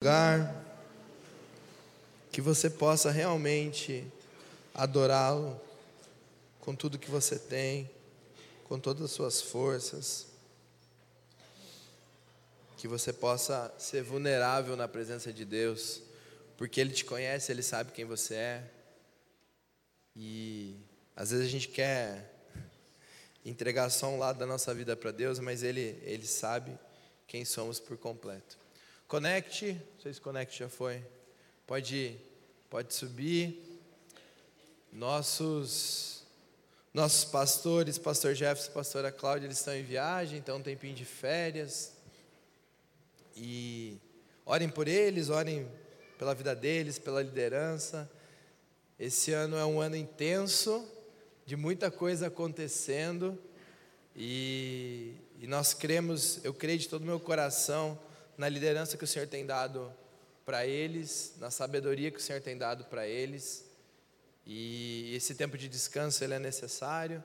lugar, que você possa realmente adorá-lo com tudo que você tem, com todas as suas forças, que você possa ser vulnerável na presença de Deus, porque Ele te conhece, Ele sabe quem você é, e às vezes a gente quer entregar só um lado da nossa vida para Deus, mas Ele, Ele sabe quem somos por completo. Conecte, não sei se Conecte já foi. Pode, pode subir. Nossos, nossos pastores, pastor Jefferson pastora Cláudia, eles estão em viagem, então um tempinho de férias. E orem por eles, orem pela vida deles, pela liderança. Esse ano é um ano intenso, de muita coisa acontecendo. E, e nós cremos, eu creio de todo o meu coração, na liderança que o Senhor tem dado para eles, na sabedoria que o Senhor tem dado para eles. E esse tempo de descanso ele é necessário.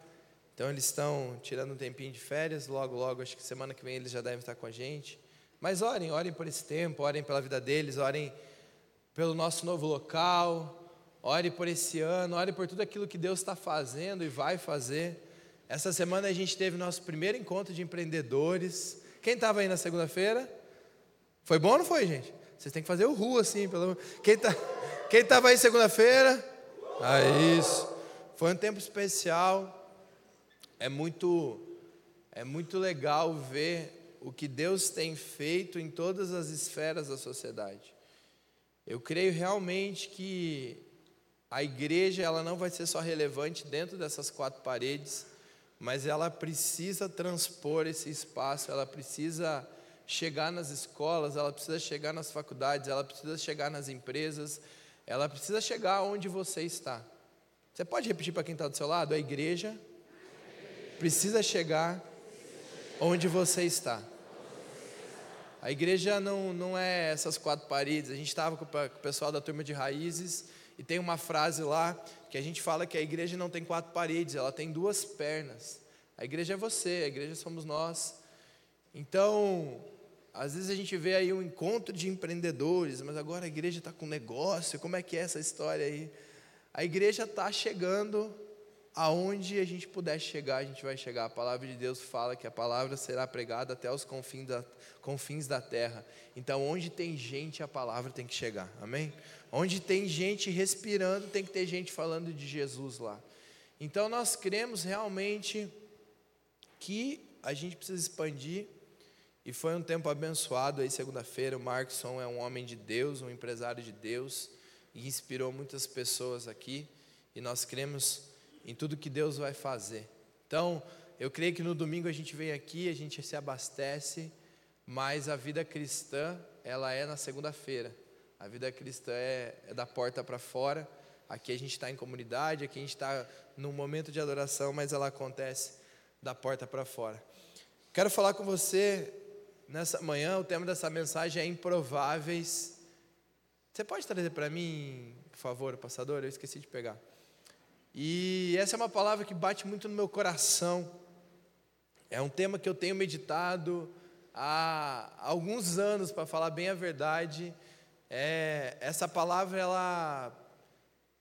Então eles estão tirando um tempinho de férias, logo logo, acho que semana que vem eles já devem estar com a gente. Mas orem, orem por esse tempo, orem pela vida deles, orem pelo nosso novo local, orem por esse ano, orem por tudo aquilo que Deus está fazendo e vai fazer. Essa semana a gente teve nosso primeiro encontro de empreendedores. Quem estava aí na segunda-feira? Foi bom ou não foi, gente? Vocês têm que fazer o ru assim, pelo Quem tá, quem estava aí segunda-feira? Ah, isso. Foi um tempo especial. É muito é muito legal ver o que Deus tem feito em todas as esferas da sociedade. Eu creio realmente que a igreja ela não vai ser só relevante dentro dessas quatro paredes, mas ela precisa transpor esse espaço, ela precisa chegar nas escolas, ela precisa chegar nas faculdades, ela precisa chegar nas empresas, ela precisa chegar onde você está. Você pode repetir para quem está do seu lado? A igreja precisa chegar onde você está. A igreja não, não é essas quatro paredes. A gente estava com o pessoal da turma de raízes e tem uma frase lá que a gente fala que a igreja não tem quatro paredes, ela tem duas pernas. A igreja é você, a igreja somos nós. Então, às vezes a gente vê aí um encontro de empreendedores, mas agora a igreja está com negócio, como é que é essa história aí? A igreja está chegando aonde a gente puder chegar, a gente vai chegar. A palavra de Deus fala que a palavra será pregada até os confins da, confins da terra. Então, onde tem gente, a palavra tem que chegar, amém? Onde tem gente respirando, tem que ter gente falando de Jesus lá. Então, nós cremos realmente que a gente precisa expandir e foi um tempo abençoado aí, segunda-feira. O Markson é um homem de Deus, um empresário de Deus, e inspirou muitas pessoas aqui. E nós cremos em tudo que Deus vai fazer. Então, eu creio que no domingo a gente vem aqui, a gente se abastece, mas a vida cristã, ela é na segunda-feira. A vida cristã é, é da porta para fora. Aqui a gente está em comunidade, aqui a gente está num momento de adoração, mas ela acontece da porta para fora. Quero falar com você Nessa manhã, o tema dessa mensagem é improváveis. Você pode trazer para mim, por favor, passador? Eu esqueci de pegar. E essa é uma palavra que bate muito no meu coração. É um tema que eu tenho meditado há alguns anos, para falar bem a verdade. É, essa palavra, ela,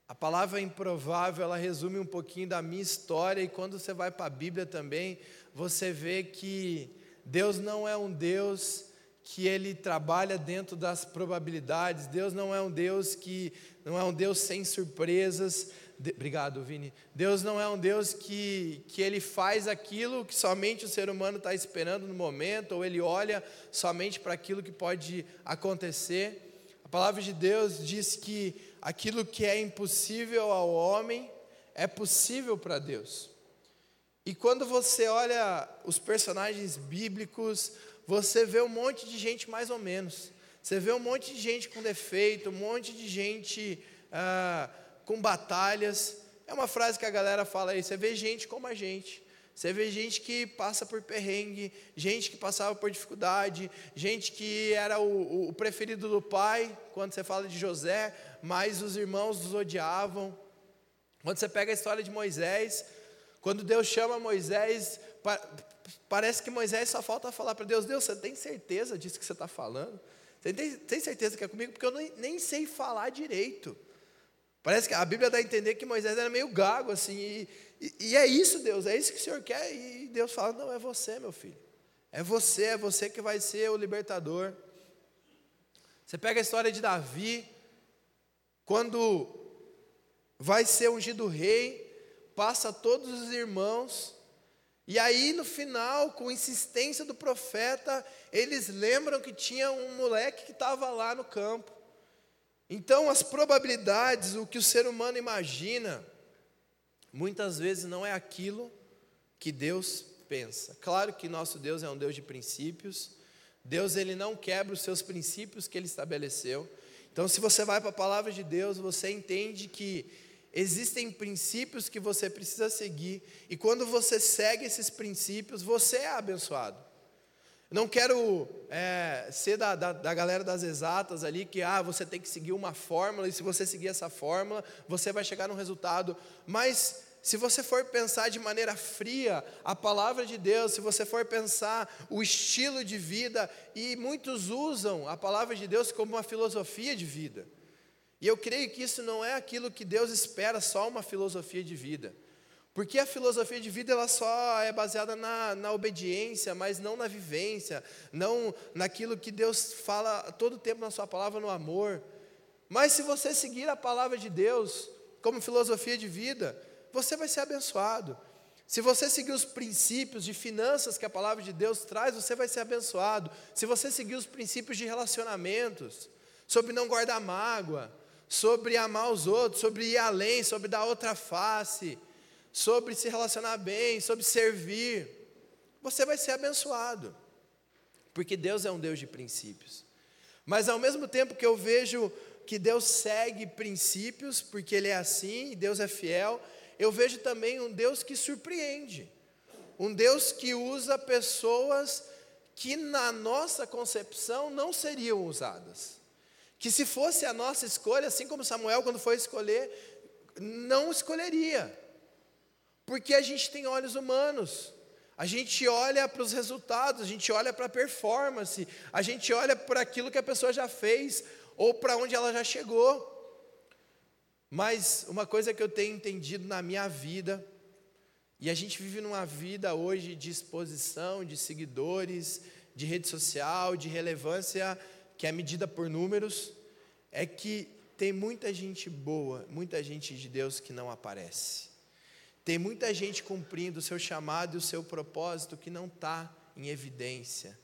a palavra improvável, ela resume um pouquinho da minha história. E quando você vai para a Bíblia também, você vê que Deus não é um Deus que ele trabalha dentro das probabilidades. Deus não é um Deus que não é um Deus sem surpresas. De, obrigado, Vini. Deus não é um Deus que, que ele faz aquilo que somente o ser humano está esperando no momento, ou ele olha somente para aquilo que pode acontecer. A palavra de Deus diz que aquilo que é impossível ao homem é possível para Deus. E quando você olha os personagens bíblicos, você vê um monte de gente mais ou menos. Você vê um monte de gente com defeito, um monte de gente ah, com batalhas. É uma frase que a galera fala aí. Você vê gente como a gente. Você vê gente que passa por perrengue, gente que passava por dificuldade, gente que era o, o preferido do pai, quando você fala de José, mas os irmãos os odiavam. Quando você pega a história de Moisés, quando Deus chama Moisés, parece que Moisés só falta falar para Deus: Deus, você tem certeza disso que você está falando? Você tem, tem certeza que é comigo? Porque eu nem, nem sei falar direito. Parece que a Bíblia dá a entender que Moisés era meio gago, assim, e, e, e, é isso, Deus, é isso que o Senhor quer. E Deus fala: não, é você, meu filho. É você, é você que vai ser o libertador. Você pega a história de Davi, quando vai ser ungido rei, passa todos os irmãos, e aí no final, com insistência do profeta, eles lembram que tinha um moleque que estava lá no campo. Então, as probabilidades, o que o ser humano imagina, muitas vezes não é aquilo que Deus pensa. Claro que nosso Deus é um Deus de princípios. Deus ele não quebra os seus princípios que ele estabeleceu. Então, se você vai para a palavra de Deus, você entende que existem princípios que você precisa seguir, e quando você segue esses princípios, você é abençoado. Não quero é, ser da, da, da, galera das exatas ali, que ah, você tem que seguir uma fórmula, e se você seguir essa fórmula, você vai chegar num resultado. Mas se você for pensar de maneira fria a palavra de Deus, se você for pensar o estilo de vida, e muitos usam a palavra de Deus como uma filosofia de vida. E eu creio que isso não é aquilo que Deus espera, só uma filosofia de vida. Porque a filosofia de vida ela só é baseada na, na obediência, mas não na vivência, não naquilo que Deus fala todo tempo na sua palavra, no amor. Mas se você seguir a palavra de Deus como filosofia de vida, você vai ser abençoado. Se você seguir os princípios de finanças que a palavra de Deus traz, você vai ser abençoado. Se você seguir os princípios de relacionamentos, sobre não guardar mágoa, sobre amar os outros, sobre ir além, sobre dar outra face, sobre se relacionar bem, sobre servir, você vai ser abençoado, porque Deus é um Deus de princípios. Mas ao mesmo tempo que eu vejo que Deus segue princípios, porque Ele é assim, Deus é fiel, eu vejo também um Deus que surpreende, um Deus que usa pessoas que na nossa concepção não seriam usadas. Que se fosse a nossa escolha, assim como Samuel, quando foi escolher, não escolheria. Porque a gente tem olhos humanos. A gente olha para os resultados, a gente olha para a performance, a gente olha para aquilo que a pessoa já fez ou para onde ela já chegou. Mas uma coisa que eu tenho entendido na minha vida, e a gente vive numa vida hoje de exposição, de seguidores, de rede social, de relevância que é medida por números, é que tem muita gente boa, muita gente de Deus que não aparece. Tem muita gente cumprindo o seu chamado e o seu propósito que não está em evidência.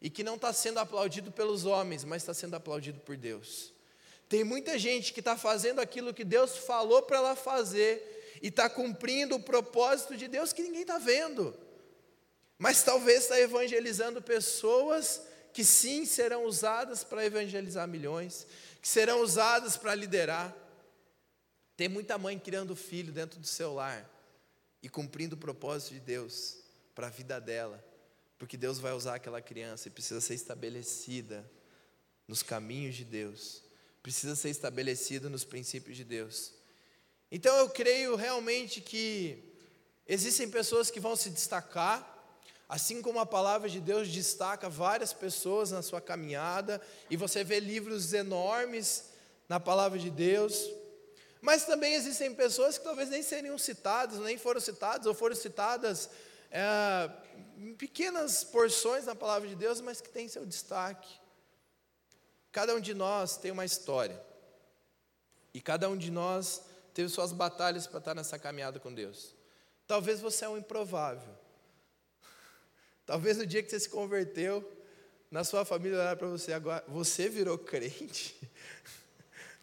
E que não está sendo aplaudido pelos homens, mas está sendo aplaudido por Deus. Tem muita gente que está fazendo aquilo que Deus falou para ela fazer e está cumprindo o propósito de Deus que ninguém está vendo. Mas talvez está evangelizando pessoas que sim serão usadas para evangelizar milhões, que serão usadas para liderar. Tem muita mãe criando filho dentro do seu lar e cumprindo o propósito de Deus para a vida dela, porque Deus vai usar aquela criança e precisa ser estabelecida nos caminhos de Deus, precisa ser estabelecida nos princípios de Deus. Então eu creio realmente que existem pessoas que vão se destacar, Assim como a palavra de Deus destaca várias pessoas na sua caminhada, e você vê livros enormes na palavra de Deus, mas também existem pessoas que talvez nem seriam citadas, nem foram citadas, ou foram citadas é, em pequenas porções na palavra de Deus, mas que têm seu destaque. Cada um de nós tem uma história, e cada um de nós teve suas batalhas para estar nessa caminhada com Deus. Talvez você é um improvável, Talvez no dia que você se converteu, na sua família olhar para você agora, você virou crente.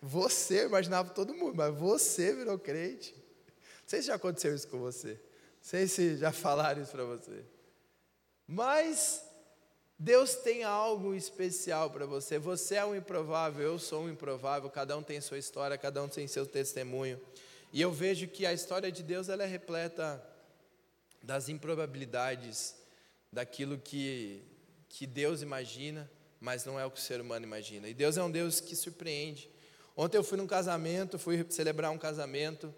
Você imaginava todo mundo, mas você virou crente. Não sei se já aconteceu isso com você. Não sei se já falaram isso para você. Mas Deus tem algo especial para você. Você é um improvável, eu sou um improvável. Cada um tem sua história, cada um tem seu testemunho. E eu vejo que a história de Deus ela é repleta das improbabilidades daquilo que, que Deus imagina, mas não é o que o ser humano imagina. E Deus é um Deus que surpreende. Ontem eu fui num casamento, fui celebrar um casamento,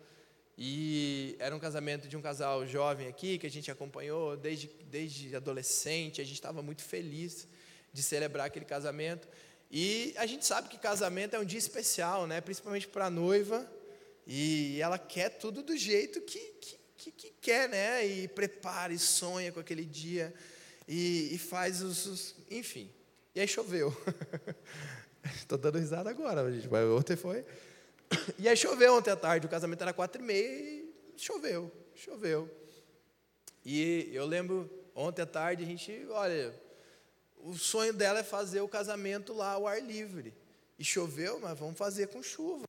e era um casamento de um casal jovem aqui, que a gente acompanhou desde, desde adolescente, a gente estava muito feliz de celebrar aquele casamento. E a gente sabe que casamento é um dia especial, né? Principalmente para a noiva. E ela quer tudo do jeito que, que, que, que, quer, né? E prepara e sonha com aquele dia. E, e faz os, os, Enfim. E aí choveu. Estou dando risada agora, gente, mas ontem foi. E aí choveu ontem à tarde. O casamento era quatro e meia e choveu. Choveu. E eu lembro, ontem à tarde, a gente, olha, o sonho dela é fazer o casamento lá ao ar livre. E choveu, mas vamos fazer com chuva.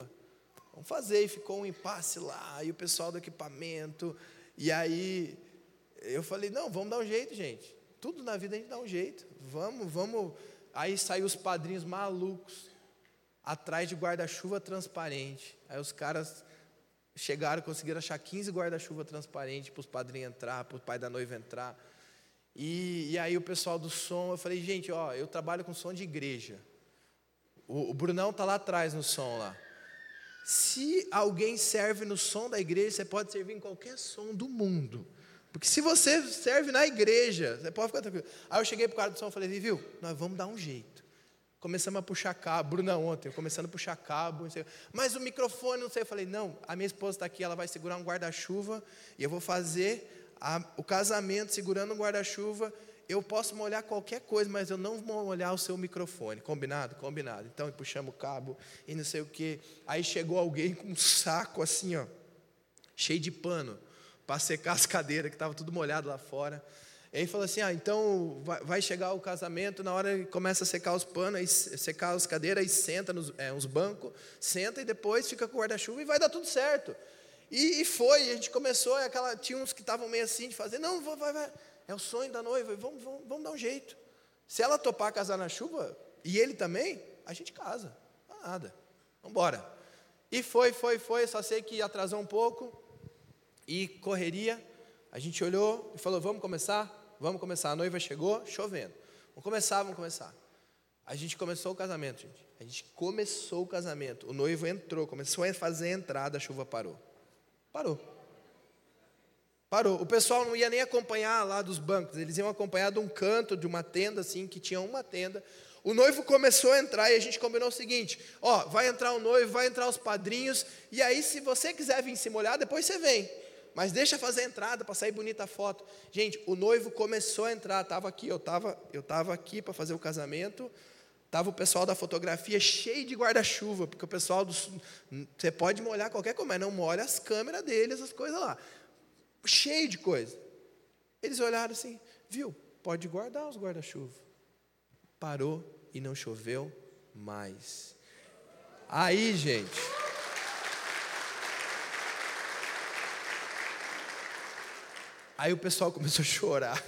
Vamos fazer. E ficou um impasse lá, e o pessoal do equipamento. E aí eu falei: não, vamos dar um jeito, gente. Tudo na vida a gente dá um jeito. Vamos, vamos. Aí saiu os padrinhos malucos, atrás de guarda-chuva transparente. Aí os caras chegaram, conseguiram achar 15 guarda-chuva transparente para os padrinhos entrar, para o pai da noiva entrar. E, e, aí o pessoal do som, eu falei, gente, ó, eu trabalho com som de igreja. O, o Brunão tá lá atrás no som lá. Se alguém serve no som da igreja, você pode servir em qualquer som do mundo. Porque se você serve na igreja, você pode ficar tranquilo. Aí eu cheguei para o cara do som e falei, viu, nós vamos dar um jeito. Começamos a puxar cabo, Bruna ontem, começando a puxar cabo, mas o microfone, não sei. Eu falei, não, a minha esposa está aqui, ela vai segurar um guarda-chuva e eu vou fazer a, o casamento segurando um guarda-chuva, eu posso molhar qualquer coisa, mas eu não vou molhar o seu microfone. Combinado? Combinado. Então puxamos o cabo e não sei o que. Aí chegou alguém com um saco assim, ó, cheio de pano, para secar as cadeiras, que estava tudo molhado lá fora. E aí falou assim: ah, então vai chegar o casamento, na hora que começa a secar os panos, aí secar as cadeiras, aí senta nos é, uns bancos, senta e depois fica com o guarda-chuva e vai dar tudo certo. E, e foi, a gente começou, e aquela, tinha uns que estavam meio assim de fazer, não, vai, vai, é o sonho da noiva, vamos, vamos, vamos dar um jeito. Se ela topar casar na chuva, e ele também, a gente casa, não nada, vamos embora. E foi, foi, foi, só sei que atrasou um pouco, e correria, a gente olhou e falou, vamos começar? Vamos começar. A noiva chegou, chovendo. Vamos começar, vamos começar. A gente começou o casamento, gente. A gente começou o casamento. O noivo entrou, começou a fazer a entrada, a chuva parou. Parou. Parou. O pessoal não ia nem acompanhar lá dos bancos, eles iam acompanhar de um canto, de uma tenda assim, que tinha uma tenda. O noivo começou a entrar e a gente combinou o seguinte: ó, vai entrar o noivo, vai entrar os padrinhos, e aí, se você quiser vir se molhar, depois você vem. Mas deixa fazer a entrada para sair bonita a foto. Gente, o noivo começou a entrar, estava aqui, eu estava eu tava aqui para fazer o casamento. Estava o pessoal da fotografia cheio de guarda-chuva, porque o pessoal do. Você pode molhar qualquer coisa, mas não molha as câmeras deles, as coisas lá. Cheio de coisa. Eles olharam assim, viu? Pode guardar os guarda-chuva. Parou e não choveu mais. Aí, gente. Aí o pessoal começou a chorar.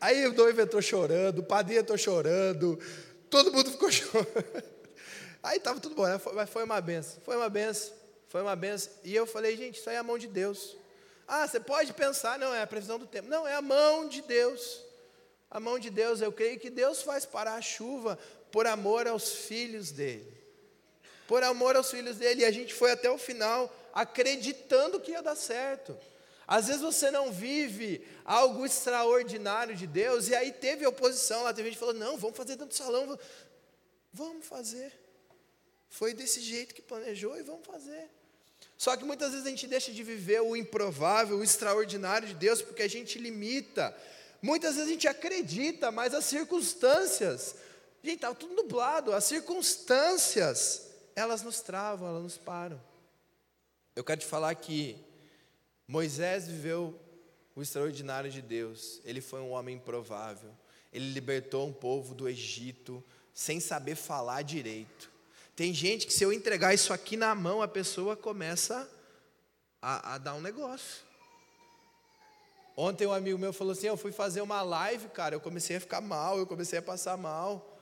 Aí o noivo entrou chorando, o padrinho entrou chorando, Todo mundo ficou chorando. Aí estava tudo bom, né? mas foi uma benção. Foi uma benção. Foi uma benção. E eu falei, gente, isso aí é a mão de Deus. Ah, você pode pensar, não, é a previsão do tempo. Não, é a mão de Deus. A mão de Deus, eu creio que Deus faz parar a chuva por amor aos filhos dele. Por amor aos filhos dele. E a gente foi até o final acreditando que ia dar certo. Às vezes você não vive algo extraordinário de Deus, e aí teve oposição lá, teve gente falou: não, vamos fazer do salão. Vamos fazer. Foi desse jeito que planejou e vamos fazer. Só que muitas vezes a gente deixa de viver o improvável, o extraordinário de Deus, porque a gente limita. Muitas vezes a gente acredita, mas as circunstâncias, gente, estava tudo nublado, as circunstâncias, elas nos travam, elas nos param. Eu quero te falar que Moisés viveu o extraordinário de Deus. Ele foi um homem improvável. Ele libertou um povo do Egito sem saber falar direito. Tem gente que, se eu entregar isso aqui na mão, a pessoa começa a, a dar um negócio. Ontem um amigo meu falou assim: Eu fui fazer uma live, cara. Eu comecei a ficar mal, eu comecei a passar mal.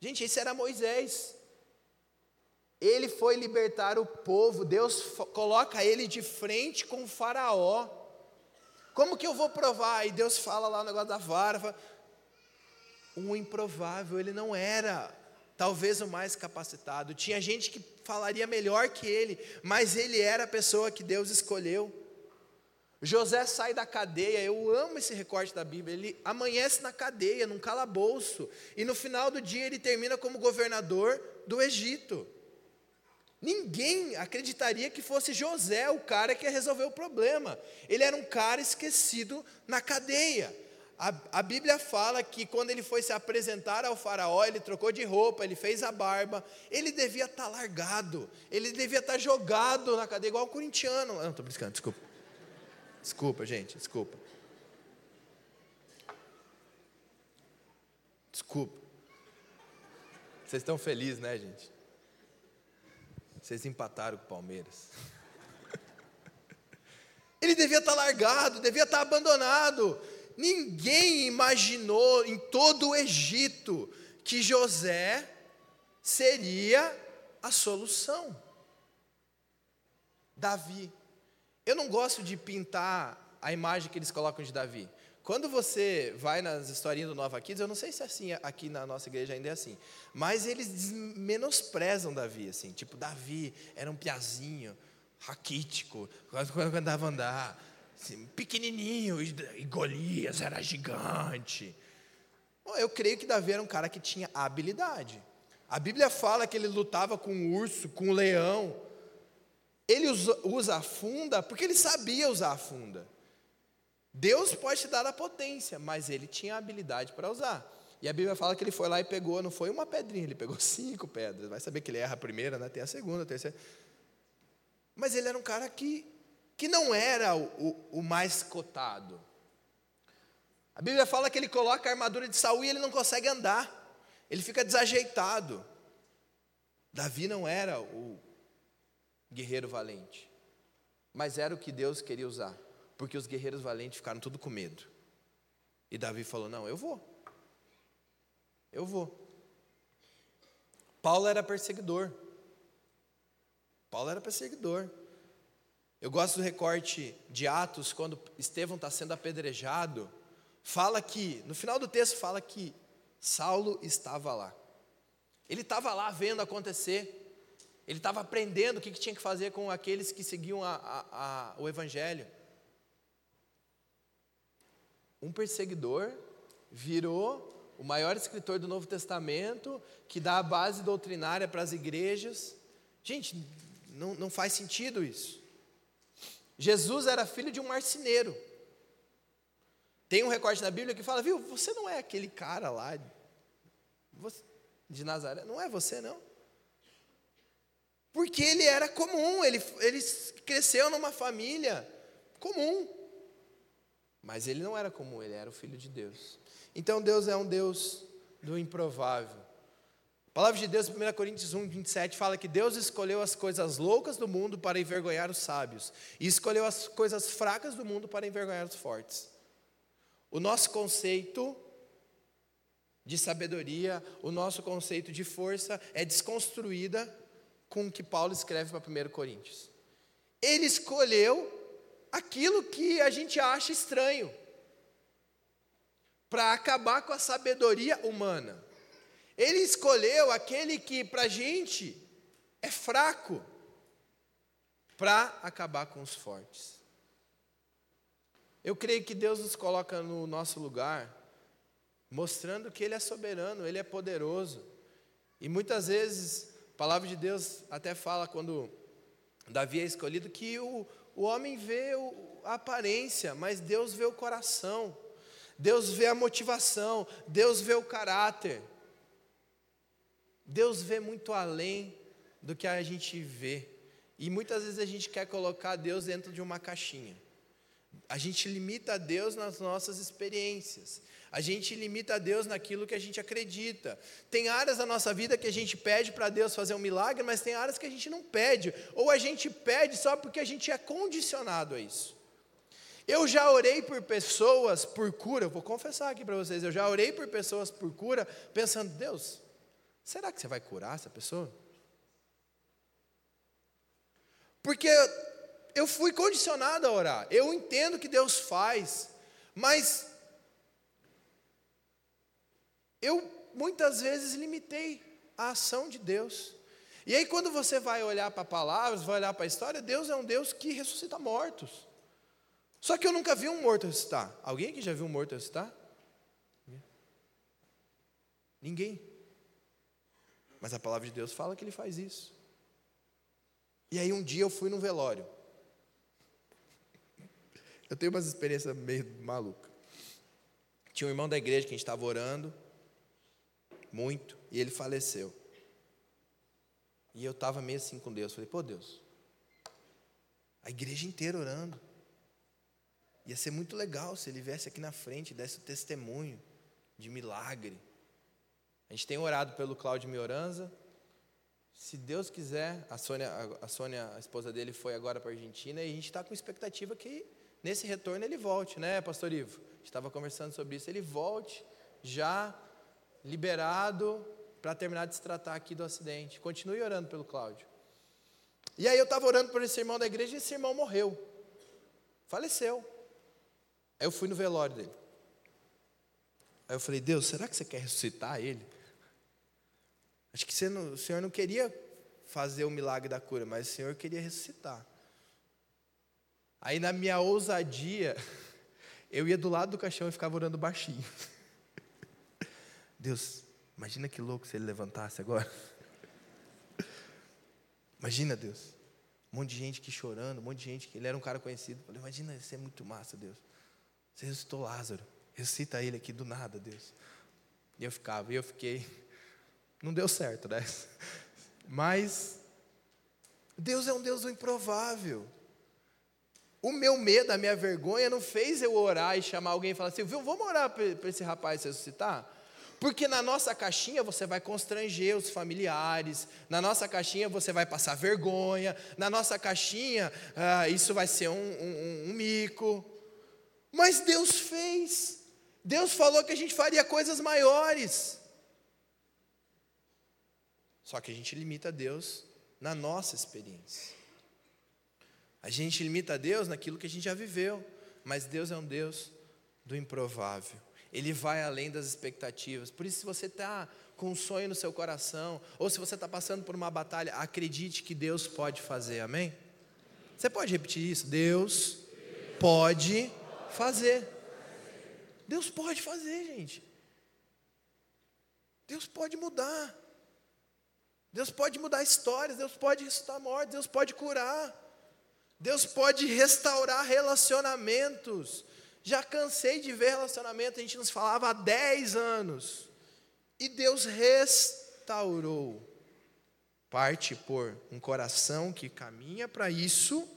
Gente, esse era Moisés. Ele foi libertar o povo, Deus coloca ele de frente com o Faraó. Como que eu vou provar? E Deus fala lá no negócio da varva. Um improvável, ele não era talvez o mais capacitado. Tinha gente que falaria melhor que ele, mas ele era a pessoa que Deus escolheu. José sai da cadeia, eu amo esse recorte da Bíblia. Ele amanhece na cadeia, num calabouço, e no final do dia ele termina como governador do Egito. Ninguém acreditaria que fosse José o cara que ia resolver o problema. Ele era um cara esquecido na cadeia. A, a, Bíblia fala que quando ele foi se apresentar ao Faraó, ele trocou de roupa, ele fez a barba. Ele devia estar largado, ele devia estar jogado na cadeia, igual o corintiano. Não, estou brincando, desculpa. Desculpa, gente, desculpa. Desculpa. Vocês estão felizes, né, gente? Vocês empataram com o Palmeiras. Ele devia estar largado, devia estar abandonado. Ninguém imaginou em todo o Egito que José seria a solução. Davi. Eu não gosto de pintar a imagem que eles colocam de Davi. Quando você vai nas historinhas do Nova Kids, eu não sei se é assim aqui na nossa igreja ainda é assim, mas eles menosprezam Davi, assim, tipo, Davi era um piazinho, raquítico, quando andava andar, assim, pequenininho, e Golias era gigante. Eu creio que Davi era um cara que tinha habilidade. A Bíblia fala que ele lutava com o urso, com o leão. Ele usa, usa a funda porque ele sabia usar a funda. Deus pode te dar a potência, mas ele tinha a habilidade para usar. E a Bíblia fala que ele foi lá e pegou, não foi uma pedrinha, ele pegou cinco pedras. Vai saber que ele erra a primeira, né? tem a segunda, a terceira. Mas ele era um cara que, que não era o, o, mais cotado. A Bíblia fala que ele coloca a armadura de Saul e ele não consegue andar. Ele fica desajeitado. Davi não era o guerreiro valente, mas era o que Deus queria usar porque os guerreiros valentes ficaram tudo com medo. E Davi falou: Não, eu vou. Eu vou. Paulo era perseguidor. Paulo era perseguidor. Eu gosto do recorte de Atos, quando Estevão está sendo apedrejado. Fala que, no final do texto, fala que Saulo estava lá. Ele estava lá vendo acontecer. Ele estava aprendendo o que, que, tinha que fazer com aqueles que seguiam a, a, a, o Evangelho um perseguidor virou o maior escritor do Novo Testamento, que dá a base doutrinária para as igrejas. Gente, não, não faz sentido isso. Jesus era filho de um marceneiro. Tem um recorte na Bíblia que fala, viu, você não é aquele cara lá de Nazaré, não é você não. Porque ele era comum, ele, ele cresceu numa família comum. Mas ele não era como ele era o filho de Deus. Então Deus é um Deus do improvável. A palavra de Deus, 1 Coríntios 1, 27, fala que Deus escolheu as coisas loucas do mundo para envergonhar os sábios, e escolheu as coisas fracas do mundo para envergonhar os fortes. O nosso conceito de sabedoria, o nosso conceito de força é desconstruída com o que Paulo escreve para 1 Coríntios. Ele escolheu aquilo que a gente acha estranho, para acabar com a sabedoria humana. Ele escolheu aquele que para a gente é fraco, para acabar com os fortes. Eu creio que Deus nos coloca no nosso lugar, mostrando que Ele é soberano, Ele é poderoso. E muitas vezes, a palavra de Deus até fala, quando Davi é escolhido, que o, o homem vê a aparência, mas Deus vê o coração. Deus vê a motivação, Deus vê o caráter. Deus vê muito além do que a gente vê. E muitas vezes a gente quer colocar Deus dentro de uma caixinha. A gente limita a Deus nas nossas experiências. A gente limita a Deus naquilo que a gente acredita. Tem áreas da nossa vida que a gente pede para Deus fazer um milagre, mas tem áreas que a gente não pede. Ou a gente pede só porque a gente é condicionado a isso. Eu já orei por pessoas por cura, vou confessar aqui para vocês, eu já orei por pessoas por cura, pensando, Deus, será que você vai curar essa pessoa? Porque eu fui condicionado a orar, eu entendo que Deus faz, mas eu muitas vezes limitei a ação de Deus. E aí, quando você vai olhar para palavras, vai olhar para a história, Deus é um Deus que ressuscita mortos. Só que eu nunca vi um morto ressuscitar. Alguém aqui já viu um morto ressuscitar? Ninguém. Mas a palavra de Deus fala que ele faz isso. E aí um dia eu fui num velório. Eu tenho umas experiências meio malucas. Tinha um irmão da igreja que a gente estava orando, muito, e ele faleceu. E eu estava meio assim com Deus. Falei, pô, Deus, a igreja inteira orando. Ia ser muito legal se ele viesse aqui na frente e desse o testemunho de milagre. A gente tem orado pelo Cláudio Mioranza. Se Deus quiser, a Sônia, a Sônia, a esposa dele, foi agora para a Argentina e a gente está com expectativa que nesse retorno ele volte, né, Pastor Ivo? A gente estava conversando sobre isso. Ele volte já liberado para terminar de se tratar aqui do acidente. Continue orando pelo Cláudio. E aí eu estava orando por esse irmão da igreja e esse irmão morreu. Faleceu. Aí eu fui no velório dele. Aí eu falei, Deus, será que você quer ressuscitar ele? Acho que não, o Senhor não queria fazer o milagre da cura, mas o Senhor queria ressuscitar. Aí na minha ousadia, eu ia do lado do caixão e ficava orando baixinho. Deus, imagina que louco se ele levantasse agora. Imagina, Deus. Um monte de gente aqui chorando, um monte de gente que ele era um cara conhecido. Eu falei, imagina, isso é muito massa, Deus. Você ressuscitou Lázaro. Ressuscita ele aqui do nada, Deus. E eu ficava, e eu fiquei. Não deu certo, né? Mas Deus é um Deus do improvável. O meu medo, a minha vergonha não fez eu orar e chamar alguém e falar assim: viu, vamos orar para esse rapaz ressuscitar? Porque na nossa caixinha você vai constranger os familiares, na nossa caixinha você vai passar vergonha, na nossa caixinha ah, isso vai ser um, um, um mico. Mas Deus fez. Deus falou que a gente faria coisas maiores. Só que a gente limita Deus na nossa experiência. A gente limita Deus naquilo que a gente já viveu. Mas Deus é um Deus do improvável. Ele vai além das expectativas. Por isso, se você está com um sonho no seu coração, ou se você está passando por uma batalha, acredite que Deus pode fazer, amém? Você pode repetir isso? Deus pode fazer. Deus pode fazer, gente. Deus pode mudar. Deus pode mudar histórias, Deus pode ressuscitar mortes, Deus pode curar. Deus pode restaurar relacionamentos. Já cansei de ver relacionamento, a gente nos falava há 10 anos. E Deus restaurou. Parte por um coração que caminha para isso,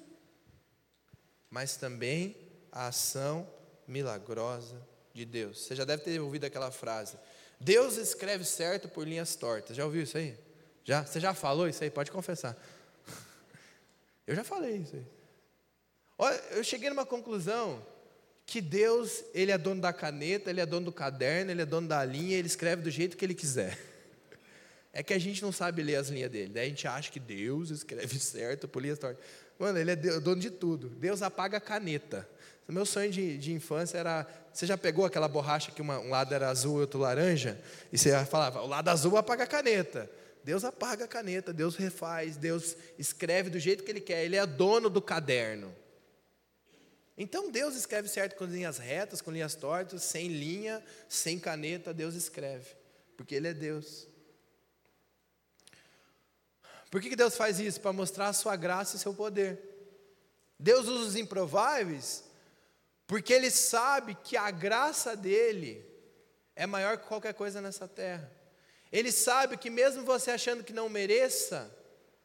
mas também a ação milagrosa de Deus. Você já deve ter ouvido aquela frase: Deus escreve certo por linhas tortas. Já ouviu isso aí? Já? Você já falou isso aí? Pode confessar. Eu já falei isso aí. Olha, eu cheguei numa conclusão que Deus, ele é dono da caneta, ele é dono do caderno, ele é dono da linha, ele escreve do jeito que ele quiser. É que a gente não sabe ler as linhas dele. Daí a gente acha que Deus escreve certo por linhas tortas. Mano, ele é dono de tudo. Deus apaga a caneta. O meu sonho de, de infância era. Você já pegou aquela borracha que uma, um lado era azul e outro laranja? E você falava, o lado azul apaga a caneta. Deus apaga a caneta, Deus refaz, Deus escreve do jeito que Ele quer, Ele é dono do caderno. Então Deus escreve certo com linhas retas, com linhas tortas, sem linha, sem caneta, Deus escreve, porque Ele é Deus. Por que Deus faz isso? Para mostrar a sua graça e seu poder. Deus usa os improváveis porque Ele sabe que a graça dele é maior que qualquer coisa nessa terra. Ele sabe que, mesmo você achando que não mereça,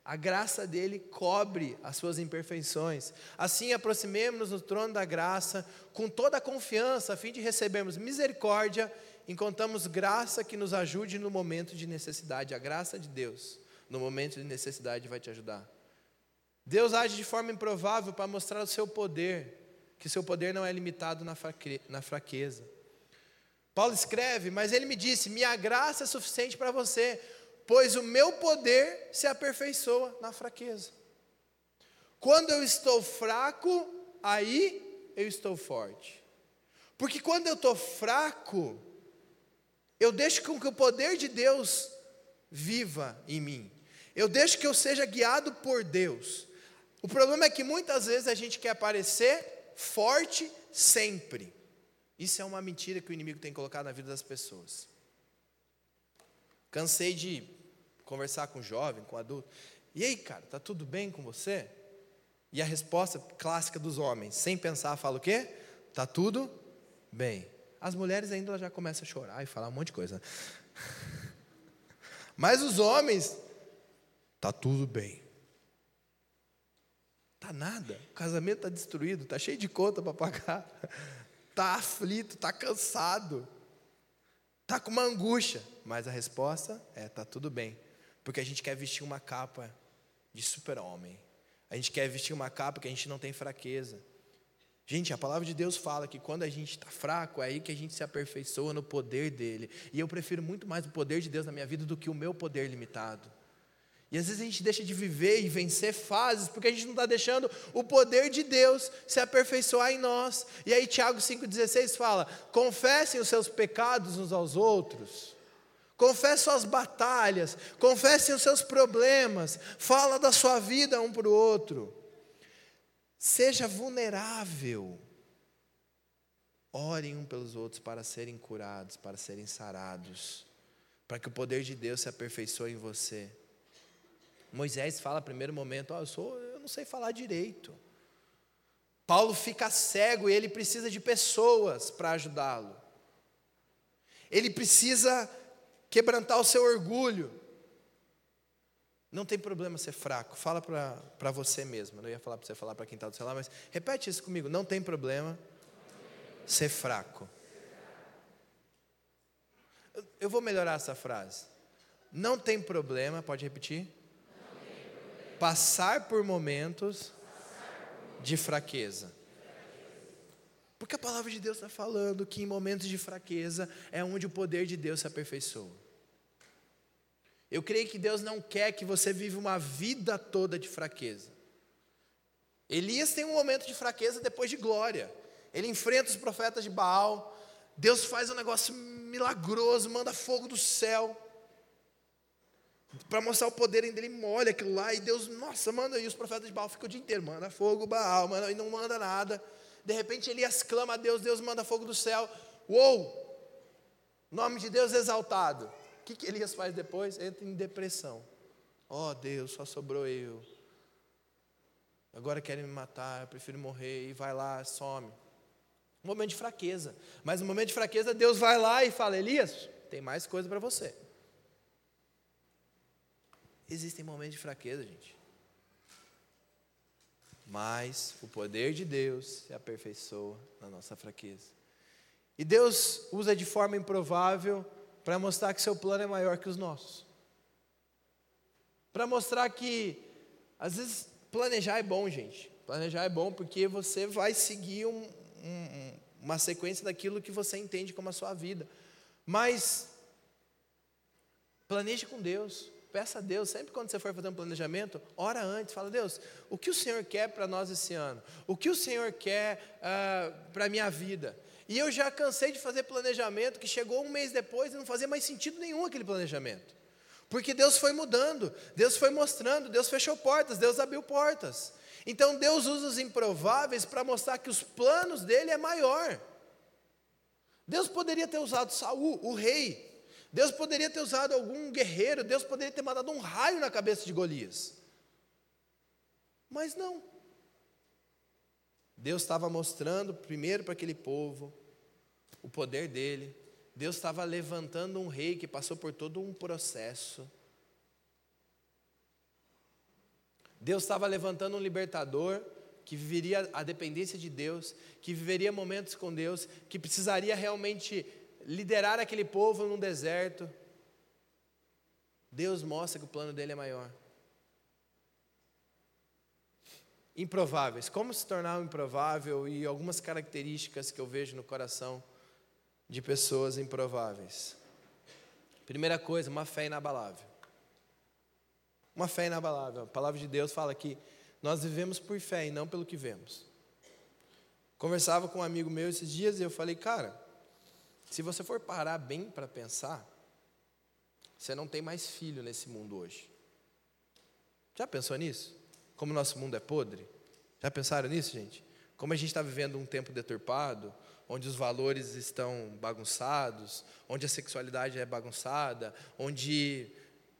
a graça dele cobre as suas imperfeições. Assim, aproximemos-nos do trono da graça com toda a confiança, a fim de recebermos misericórdia, encontramos graça que nos ajude no momento de necessidade. A graça de Deus, no momento de necessidade, vai te ajudar. Deus age de forma improvável para mostrar o seu poder que seu poder não é limitado na fraqueza. Paulo escreve, mas ele me disse: Minha graça é suficiente para você, pois o meu poder se aperfeiçoa na fraqueza. Quando eu estou fraco, aí eu estou forte. Porque quando eu estou fraco, eu deixo com que o poder de Deus viva em mim. Eu deixo que eu seja guiado por Deus. O problema é que muitas vezes a gente quer aparecer forte sempre. Isso é uma mentira que o inimigo tem colocado na vida das pessoas. Cansei de conversar com jovem, com adulto. E aí, cara, tá tudo bem com você? E a resposta clássica dos homens, sem pensar, fala o quê? Tá tudo bem. As mulheres ainda já começam a chorar e falar um monte de coisa. Mas os homens, tá tudo bem. Tá nada. O casamento está destruído, tá cheio de conta para pagar. Tá aflito, tá cansado. Tá com uma angústia, mas a resposta é tá tudo bem, porque a gente quer vestir uma capa de super-homem. A gente quer vestir uma capa que a gente não tem fraqueza. Gente, a palavra de Deus fala que quando a gente está fraco, é aí que a gente se aperfeiçoa no poder dele. E eu prefiro muito mais o poder de Deus na minha vida do que o meu poder limitado. E às vezes a gente deixa de viver e vencer fases porque a gente não está deixando o poder de Deus se aperfeiçoar em nós. E aí Tiago 5,16 fala: confessem os seus pecados uns aos outros confesse suas batalhas, confesse os seus problemas, fala da sua vida um para o outro. Seja vulnerável. Orem um pelos outros para serem curados, para serem sarados, para que o poder de Deus se aperfeiçoe em você. Moisés fala primeiro momento: oh, eu, sou, eu não sei falar direito. Paulo fica cego e ele precisa de pessoas para ajudá-lo. Ele precisa quebrantar o seu orgulho. Não tem problema ser fraco, fala para você mesmo. Eu não ia falar para você falar para quem está do seu lado, mas repete isso comigo. Não tem problema ser fraco. Eu vou melhorar essa frase. Não tem problema, pode repetir? Passar por momentos de fraqueza. Porque a palavra de Deus está falando que em momentos de fraqueza é onde o poder de Deus se aperfeiçoa. Eu creio que Deus não quer que você viva uma vida toda de fraqueza. Elias tem um momento de fraqueza depois de glória. Ele enfrenta os profetas de Baal. Deus faz um negócio milagroso, manda fogo do céu. Para mostrar o poder dele, ele molha aquilo lá. E Deus, nossa, manda. E os profetas de Baal ficam o dia inteiro: manda fogo, Baal, manda, e não manda nada. De repente Elias clama a Deus, Deus manda fogo do céu. Uou! Nome de Deus exaltado. O que, que Elias faz depois? Entra em depressão. Oh Deus, só sobrou eu. Agora querem me matar, eu prefiro morrer. E vai lá, some. Um momento de fraqueza. Mas no momento de fraqueza, Deus vai lá e fala: Elias, tem mais coisa para você. Existem momentos de fraqueza, gente mas o poder de Deus se aperfeiçoa na nossa fraqueza. E Deus usa de forma improvável para mostrar que seu plano é maior que os nossos. Para mostrar que, às vezes, planejar é bom, gente. Planejar é bom porque você vai seguir um, um, uma sequência daquilo que você entende como a sua vida. Mas, planeje com Deus. Peça a Deus, sempre quando você for fazer um planejamento, ora antes, fala, Deus, o que o Senhor quer para nós esse ano? O que o Senhor quer uh, para a minha vida? E eu já cansei de fazer planejamento que chegou um mês depois e não fazia mais sentido nenhum aquele planejamento. Porque Deus foi mudando, Deus foi mostrando, Deus fechou portas, Deus abriu portas. Então Deus usa os improváveis para mostrar que os planos dele é maior. Deus poderia ter usado Saul, o rei, Deus poderia ter usado algum guerreiro, Deus poderia ter mandado um raio na cabeça de Golias. Mas não. Deus estava mostrando primeiro para aquele povo o poder dele. Deus estava levantando um rei que passou por todo um processo. Deus estava levantando um libertador que viveria a dependência de Deus, que viveria momentos com Deus, que precisaria realmente liderar aquele povo num deserto, Deus mostra que o plano dele é maior. Improváveis. Como se tornar um improvável e algumas características que eu vejo no coração de pessoas improváveis. Primeira coisa, uma fé inabalável. Uma fé inabalável. A palavra de Deus fala que nós vivemos por fé e não pelo que vemos. Conversava com um amigo meu esses dias e eu falei, cara, se você for parar bem para pensar, você não tem mais filho nesse mundo hoje. Já pensou nisso? Como nosso mundo é podre? Já pensaram nisso, gente? como a gente está vivendo um tempo deturpado, onde os valores estão bagunçados, onde a sexualidade é bagunçada, onde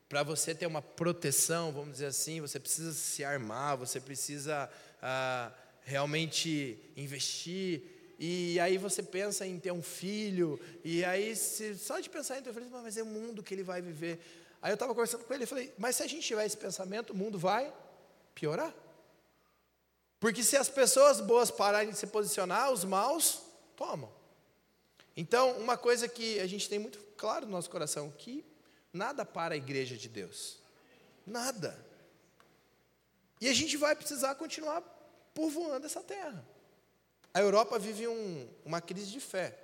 para você ter uma proteção, vamos dizer assim, você precisa se armar, você precisa ah, realmente investir. E aí você pensa em ter um filho, e aí se, só de pensar em ter um filho, mas é o mundo que ele vai viver. Aí eu estava conversando com ele e falei, mas se a gente tiver esse pensamento, o mundo vai piorar. Porque se as pessoas boas pararem de se posicionar, os maus tomam. Então, uma coisa que a gente tem muito claro no nosso coração, que nada para a igreja de Deus. Nada. E a gente vai precisar continuar povoando essa terra. A Europa vive um, uma crise de fé.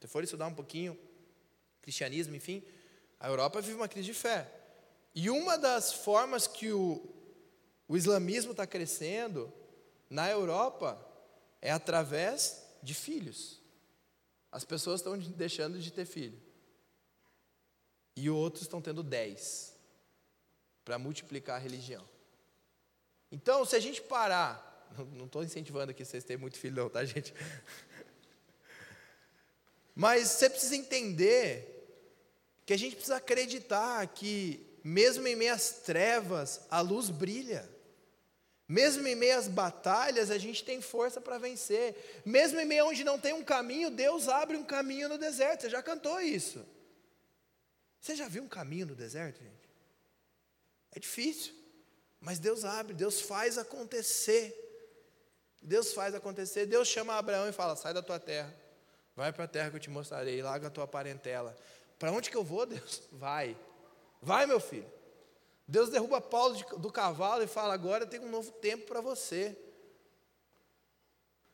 Se for estudar um pouquinho cristianismo, enfim, a Europa vive uma crise de fé. E uma das formas que o, o islamismo está crescendo na Europa é através de filhos. As pessoas estão deixando de ter filho. E outros estão tendo dez para multiplicar a religião. Então, se a gente parar, não estou incentivando aqui vocês terem muito filho, não, tá, gente? Mas você precisa entender que a gente precisa acreditar que, mesmo em meias trevas, a luz brilha. Mesmo em meio às batalhas, a gente tem força para vencer. Mesmo em meio onde não tem um caminho, Deus abre um caminho no deserto. Você já cantou isso? Você já viu um caminho no deserto, gente? É difícil, mas Deus abre, Deus faz acontecer. Deus faz acontecer. Deus chama Abraão e fala: sai da tua terra, vai para a terra que eu te mostrarei, larga a tua parentela. Para onde que eu vou, Deus? Vai, vai, meu filho. Deus derruba Paulo do cavalo e fala: agora tem um novo tempo para você.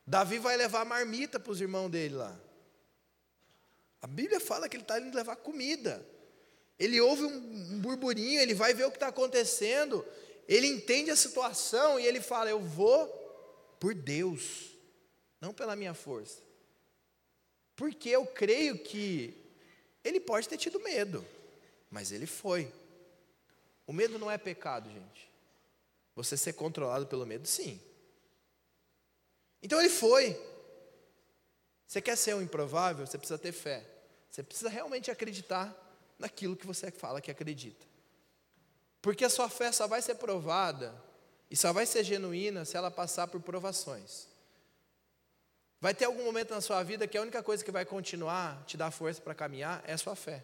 Davi vai levar marmita para os irmãos dele lá. A Bíblia fala que ele está indo levar comida. Ele ouve um burburinho, ele vai ver o que está acontecendo, ele entende a situação e ele fala: Eu vou por Deus, não pela minha força. Porque eu creio que ele pode ter tido medo, mas ele foi. O medo não é pecado, gente. Você ser controlado pelo medo, sim. Então ele foi. Você quer ser um improvável? Você precisa ter fé. Você precisa realmente acreditar naquilo que você fala que acredita. Porque a sua fé só vai ser provada e só vai ser genuína se ela passar por provações. Vai ter algum momento na sua vida que a única coisa que vai continuar te dar força para caminhar é a sua fé.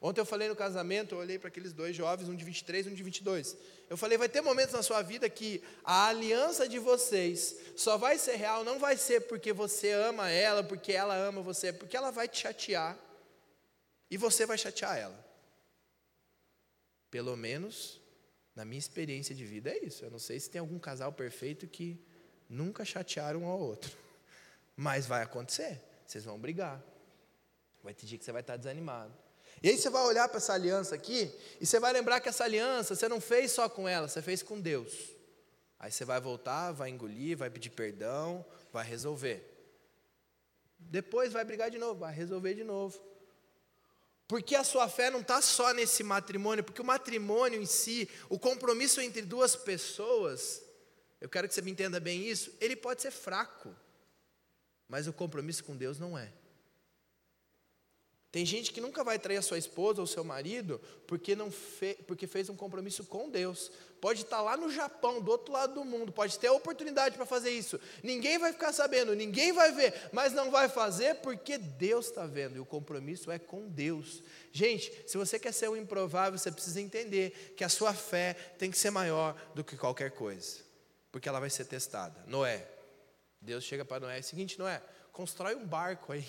Ontem eu falei no casamento, eu olhei para aqueles dois jovens, um de 23 e um de 22. Eu falei, vai ter momentos na sua vida que a aliança de vocês só vai ser real, não vai ser porque você ama ela, porque ela ama você, porque ela vai te chatear e você vai chatear ela. Pelo menos na minha experiência de vida é isso. Eu não sei se tem algum casal perfeito que nunca chatearam um ao outro. Mas vai acontecer. Vocês vão brigar. Vai ter dia que você vai estar desanimado. E aí você vai olhar para essa aliança aqui e você vai lembrar que essa aliança você não fez só com ela, você fez com Deus. Aí você vai voltar, vai engolir, vai pedir perdão, vai resolver. Depois vai brigar de novo, vai resolver de novo. Porque a sua fé não está só nesse matrimônio, porque o matrimônio em si, o compromisso entre duas pessoas, eu quero que você me entenda bem isso, ele pode ser fraco, mas o compromisso com Deus não é. Tem gente que nunca vai trair a sua esposa ou seu marido porque, não fe, porque fez um compromisso com Deus. Pode estar lá no Japão, do outro lado do mundo, pode ter a oportunidade para fazer isso. Ninguém vai ficar sabendo, ninguém vai ver, mas não vai fazer porque Deus está vendo e o compromisso é com Deus. Gente, se você quer ser um improvável, você precisa entender que a sua fé tem que ser maior do que qualquer coisa, porque ela vai ser testada. Noé, Deus chega para Noé: é o seguinte, Noé, constrói um barco aí.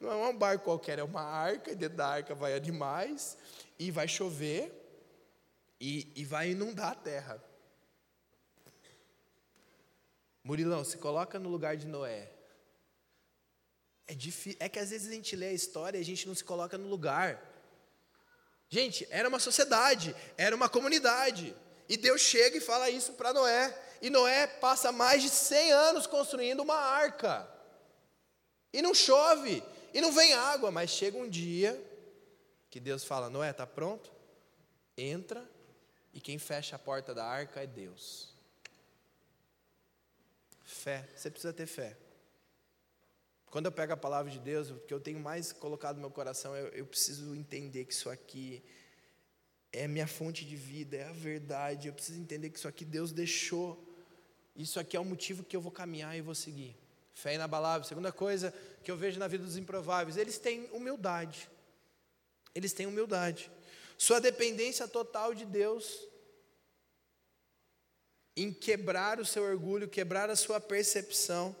Não é um barco qualquer, é uma arca, e dentro da arca vai animais, e vai chover, e, e vai inundar a terra. Murilão, se coloca no lugar de Noé. É, é que às vezes a gente lê a história e a gente não se coloca no lugar. Gente, era uma sociedade, era uma comunidade. E Deus chega e fala isso para Noé. E Noé passa mais de 100 anos construindo uma arca. E não chove e não vem água, mas chega um dia que Deus fala: Noé, está pronto? Entra, e quem fecha a porta da arca é Deus. Fé. Você precisa ter fé. Quando eu pego a palavra de Deus, o que eu tenho mais colocado no meu coração, eu, eu preciso entender que isso aqui é minha fonte de vida, é a verdade. Eu preciso entender que isso aqui Deus deixou. Isso aqui é o motivo que eu vou caminhar e vou seguir. Fé inabalável. Segunda coisa que eu vejo na vida dos improváveis, eles têm humildade. Eles têm humildade. Sua dependência total de Deus em quebrar o seu orgulho, quebrar a sua percepção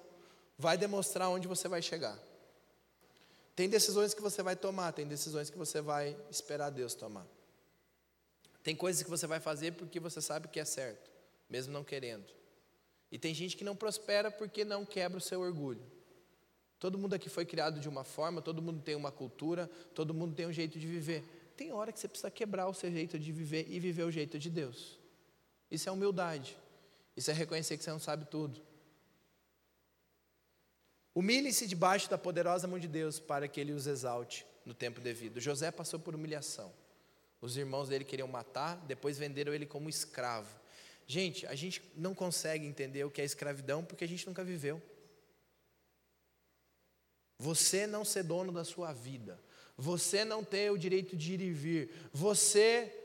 vai demonstrar onde você vai chegar. Tem decisões que você vai tomar, tem decisões que você vai esperar Deus tomar. Tem coisas que você vai fazer porque você sabe que é certo, mesmo não querendo. E tem gente que não prospera porque não quebra o seu orgulho. Todo mundo aqui foi criado de uma forma, todo mundo tem uma cultura, todo mundo tem um jeito de viver. Tem hora que você precisa quebrar o seu jeito de viver e viver o jeito de Deus. Isso é humildade. Isso é reconhecer que você não sabe tudo. Humilhe-se debaixo da poderosa mão de Deus para que ele os exalte no tempo devido. José passou por humilhação. Os irmãos dele queriam matar, depois venderam ele como escravo. Gente, a gente não consegue entender o que é escravidão porque a gente nunca viveu. Você não ser dono da sua vida, você não ter o direito de ir e vir, você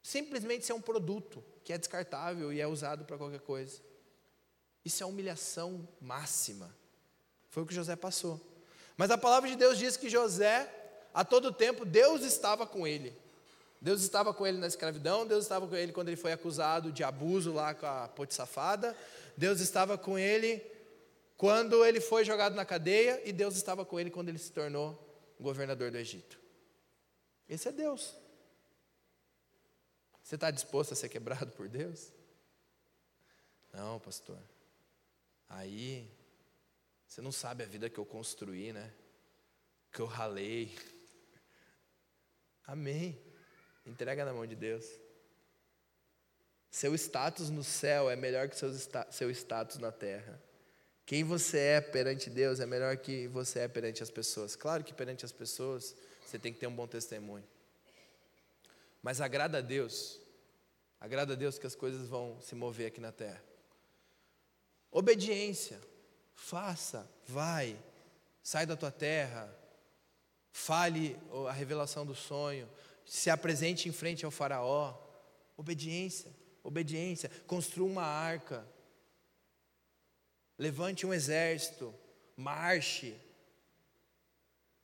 simplesmente ser um produto que é descartável e é usado para qualquer coisa. Isso é humilhação máxima. Foi o que José passou. Mas a palavra de Deus diz que José, a todo tempo, Deus estava com ele. Deus estava com ele na escravidão, Deus estava com ele quando ele foi acusado de abuso lá com a safada. Deus estava com ele quando ele foi jogado na cadeia, e Deus estava com ele quando ele se tornou governador do Egito. Esse é Deus. Você está disposto a ser quebrado por Deus? Não, pastor. Aí, você não sabe a vida que eu construí, né? Que eu ralei. Amém. Entrega na mão de Deus. Seu status no céu é melhor que seu, status na terra. Quem você é perante Deus é melhor que você é perante as pessoas. Claro que perante as pessoas você tem que ter um bom testemunho. Mas agrada a Deus. Agrada a Deus que as coisas vão se mover aqui na terra. Obediência. Faça, vai, sai da tua terra, fale a revelação do sonho, se apresente em frente ao Faraó. Obediência, obediência. Construa uma arca, levante um exército, marche,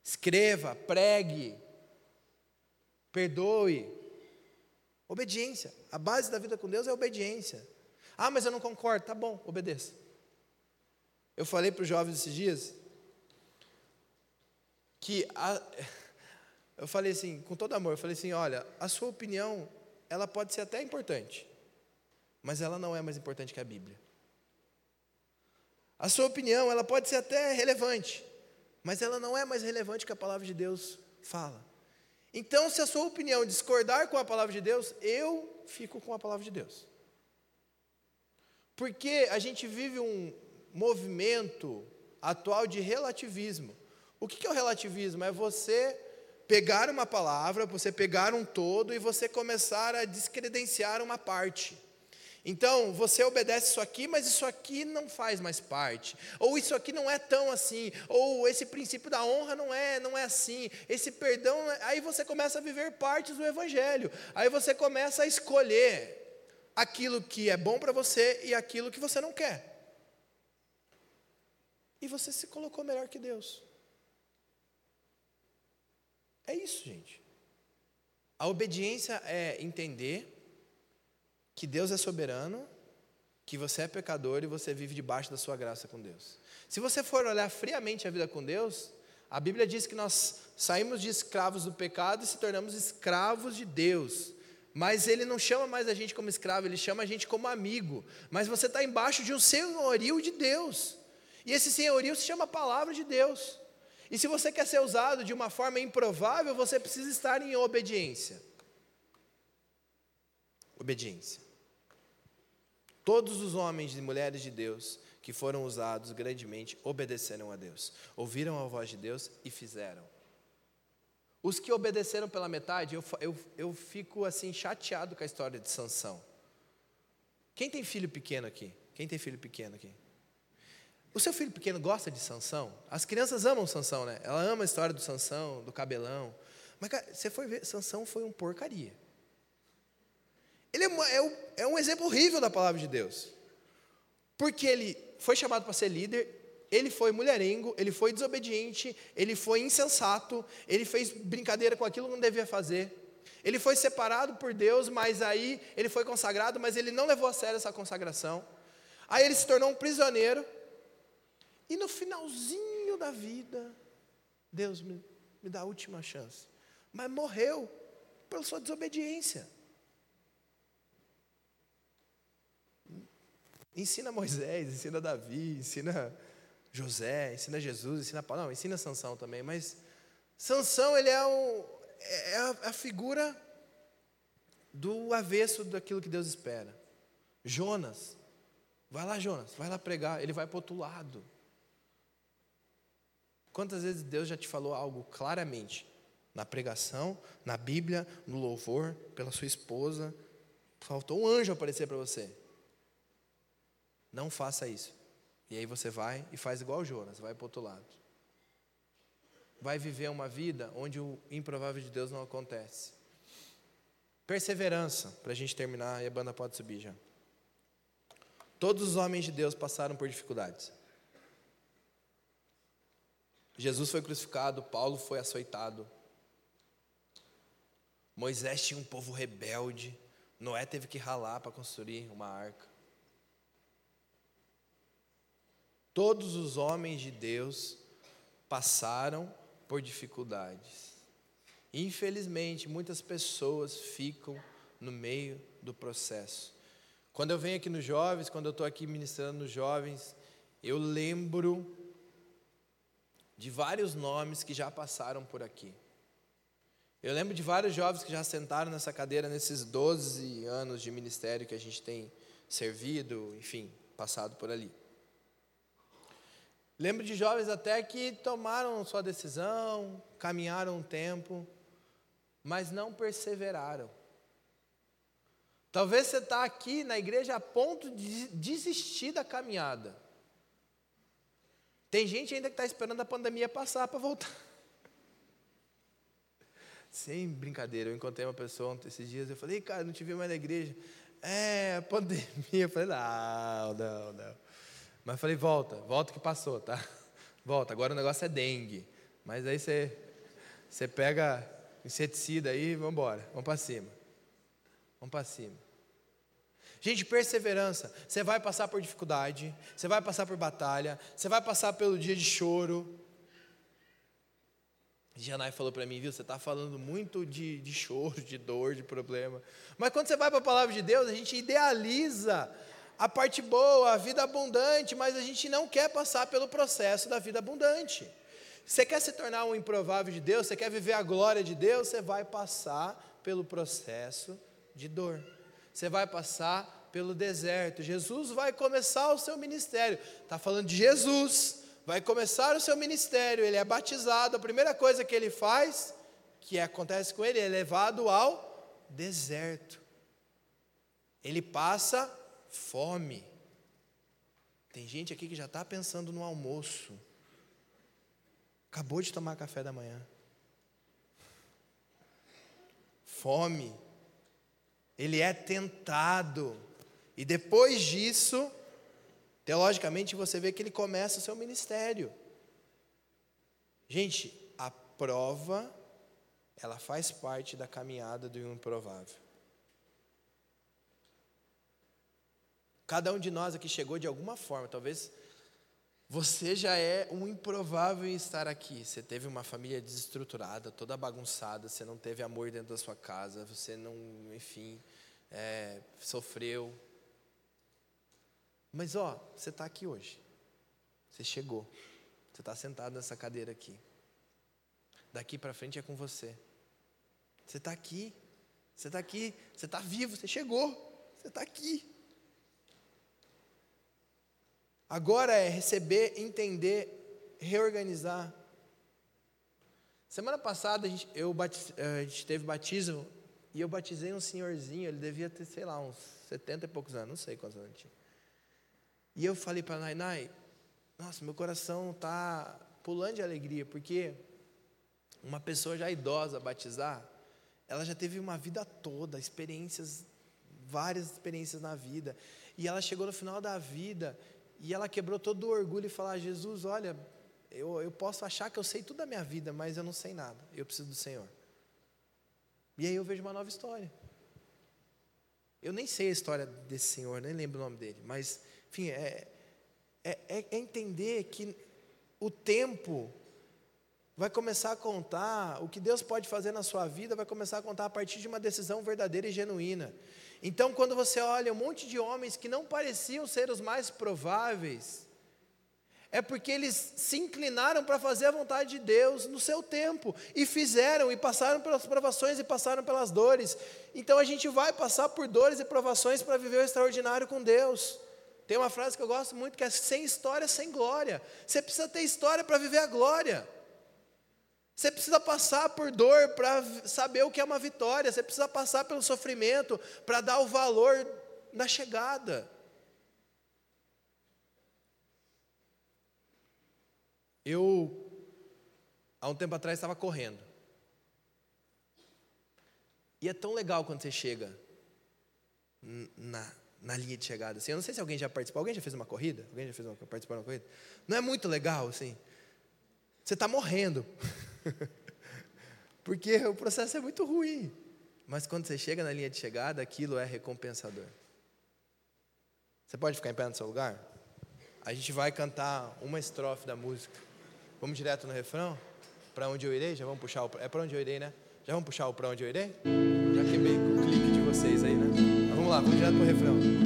escreva, pregue, perdoe. Obediência. A base da vida com Deus é obediência. Ah, mas eu não concordo. Tá bom, obedeça. Eu falei para os jovens esses dias que a, eu falei assim, com todo amor, eu falei assim, olha, a sua opinião, ela pode ser até importante, mas ela não é mais importante que a Bíblia. A sua opinião, ela pode ser até relevante, mas ela não é mais relevante que a palavra de Deus fala. Então, se a sua opinião discordar com a palavra de Deus, eu fico com a palavra de Deus. Porque a gente vive um movimento atual de relativismo. O que é o relativismo? É você pegar uma palavra, você pegar um todo e você começar a descredenciar uma parte. Então, você obedece isso aqui, mas isso aqui não faz mais parte. Ou isso aqui não é tão assim, ou esse princípio da honra não é, não é assim. Esse perdão, aí você começa a viver partes do evangelho. Aí você começa a escolher aquilo que é bom para você e aquilo que você não quer. E você se colocou melhor que Deus. É isso, gente. A obediência é entender que Deus é soberano, que você é pecador e você vive debaixo da sua graça com Deus. Se você for olhar friamente a vida com Deus, a Bíblia diz que nós saímos de escravos do pecado e se tornamos escravos de Deus. Mas ele não chama mais a gente como escravo, ele chama a gente como amigo. Mas você está embaixo de um senhorio de Deus. E esse senhorio se chama palavra de Deus. E se você quer ser usado de uma forma improvável, você precisa estar em obediência. Obediência. Todos os homens e mulheres de Deus que foram usados grandemente obedeceram a Deus, ouviram a voz de Deus e fizeram. Os que obedeceram pela metade, eu, eu, eu fico assim chateado com a história de Sansão. Quem tem filho pequeno aqui? Quem tem filho pequeno aqui? O seu filho pequeno gosta de Sansão? As crianças amam Sansão, né? Ela ama a história do Sansão, do cabelão. Mas cara, você foi ver, Sansão foi um porcaria. Ele é, é, é um exemplo horrível da palavra de Deus. Porque ele foi chamado para ser líder, ele foi mulherengo, ele foi desobediente, ele foi insensato, ele fez brincadeira com aquilo que não devia fazer. Ele foi separado por Deus, mas aí ele foi consagrado, mas ele não levou a sério essa consagração. Aí ele se tornou um prisioneiro. E no finalzinho da vida, Deus me, me dá a última chance. Mas morreu pela sua desobediência. Ensina Moisés, ensina Davi, ensina José, ensina Jesus, ensina Paulo. Não, ensina Sansão também, mas Sansão ele é, um, é a, a figura do avesso daquilo que Deus espera. Jonas, Vai lá, Jonas, vai lá pregar. Ele vai para outro lado. Quantas vezes Deus já te falou algo claramente? Na pregação, na Bíblia, no louvor, pela sua esposa. Faltou um anjo aparecer para você. Não faça isso. E aí você vai e faz igual Jonas, vai para outro lado. Vai viver uma vida onde o improvável de Deus não acontece. Perseverança, para a gente terminar, e a banda pode subir já. Todos os homens de Deus passaram por dificuldades. Jesus foi crucificado, Paulo foi açoitado. Moisés tinha um povo rebelde. Noé teve que ralar para construir uma arca. Todos os homens de Deus passaram por dificuldades. Infelizmente, muitas pessoas ficam no meio do processo. Quando eu venho aqui nos jovens, quando eu estou aqui ministrando nos jovens, eu lembro de vários nomes que já passaram por aqui. Eu lembro de vários jovens que já sentaram nessa cadeira nesses 12 anos de ministério que a gente tem servido, enfim, passado por ali. Lembro de jovens até que tomaram sua decisão, caminharam um tempo, mas não perseveraram. Talvez você está aqui na igreja a ponto de desistir da caminhada. Tem gente ainda que está esperando a pandemia passar para voltar. Sem brincadeira, eu encontrei uma pessoa ontem, esses dias, eu falei, cara, não te vi mais na igreja. É, pandemia. Eu falei, não, não, não. Mas falei, volta, volta que passou, tá? Volta, agora o negócio é dengue. Mas aí você, você pega inseticida aí e vamos embora, vamos para cima. Vamos para cima. Gente, perseverança. Você vai passar por dificuldade, você vai passar por batalha, você vai passar pelo dia de choro. Janai falou para mim, viu, você está falando muito de, de choro, de dor, de problema. Mas quando você vai para a palavra de Deus, a gente idealiza a parte boa, a vida abundante, mas a gente não quer passar pelo processo da vida abundante. Você quer se tornar um improvável de Deus, você quer viver a glória de Deus, você vai passar pelo processo de dor. Você vai passar pelo deserto. Jesus vai começar o seu ministério. Está falando de Jesus. Vai começar o seu ministério. Ele é batizado. A primeira coisa que ele faz, que acontece com ele, é levado ao deserto. Ele passa fome. Tem gente aqui que já está pensando no almoço. Acabou de tomar café da manhã. Fome. Ele é tentado. E depois disso, teologicamente, você vê que ele começa o seu ministério. Gente, a prova, ela faz parte da caminhada do improvável. Cada um de nós aqui chegou de alguma forma, talvez você já é um improvável em estar aqui. Você teve uma família desestruturada, toda bagunçada, você não teve amor dentro da sua casa, você não, enfim, é, sofreu, mas ó, você está aqui hoje. Você chegou. Você está sentado nessa cadeira aqui. Daqui para frente é com você. Você está aqui. Você está aqui. Você está vivo. Você chegou. Você está aqui. Agora é receber, entender, reorganizar. Semana passada a gente, eu batiz, a gente teve batismo e eu batizei um senhorzinho, ele devia ter, sei lá, uns 70 e poucos anos, não sei quantos anos tinha. E eu falei para a Nainai, nossa, meu coração está pulando de alegria, porque uma pessoa já idosa batizar, ela já teve uma vida toda, experiências, várias experiências na vida. E ela chegou no final da vida e ela quebrou todo o orgulho e falou: ah, Jesus, olha, eu, eu posso achar que eu sei tudo da minha vida, mas eu não sei nada, eu preciso do Senhor. E aí eu vejo uma nova história. Eu nem sei a história desse senhor, nem lembro o nome dele, mas, enfim, é, é, é entender que o tempo vai começar a contar, o que Deus pode fazer na sua vida vai começar a contar a partir de uma decisão verdadeira e genuína. Então, quando você olha um monte de homens que não pareciam ser os mais prováveis, é porque eles se inclinaram para fazer a vontade de Deus no seu tempo, e fizeram, e passaram pelas provações e passaram pelas dores. Então a gente vai passar por dores e provações para viver o extraordinário com Deus. Tem uma frase que eu gosto muito que é: sem história, sem glória. Você precisa ter história para viver a glória. Você precisa passar por dor para saber o que é uma vitória. Você precisa passar pelo sofrimento para dar o valor na chegada. Eu, há um tempo atrás, estava correndo. E é tão legal quando você chega na, na linha de chegada. Assim, eu não sei se alguém já participou. Alguém já fez uma corrida? Alguém já fez uma, participou de uma corrida? Não é muito legal, assim? Você está morrendo. Porque o processo é muito ruim. Mas quando você chega na linha de chegada, aquilo é recompensador. Você pode ficar em pé no seu lugar? A gente vai cantar uma estrofe da música. Vamos direto no refrão? Para onde eu irei? Já vamos puxar o. É para onde eu irei, né? Já vamos puxar o para onde eu irei? Já quebrei o clique de vocês aí, né? Mas vamos lá, vamos direto para o refrão.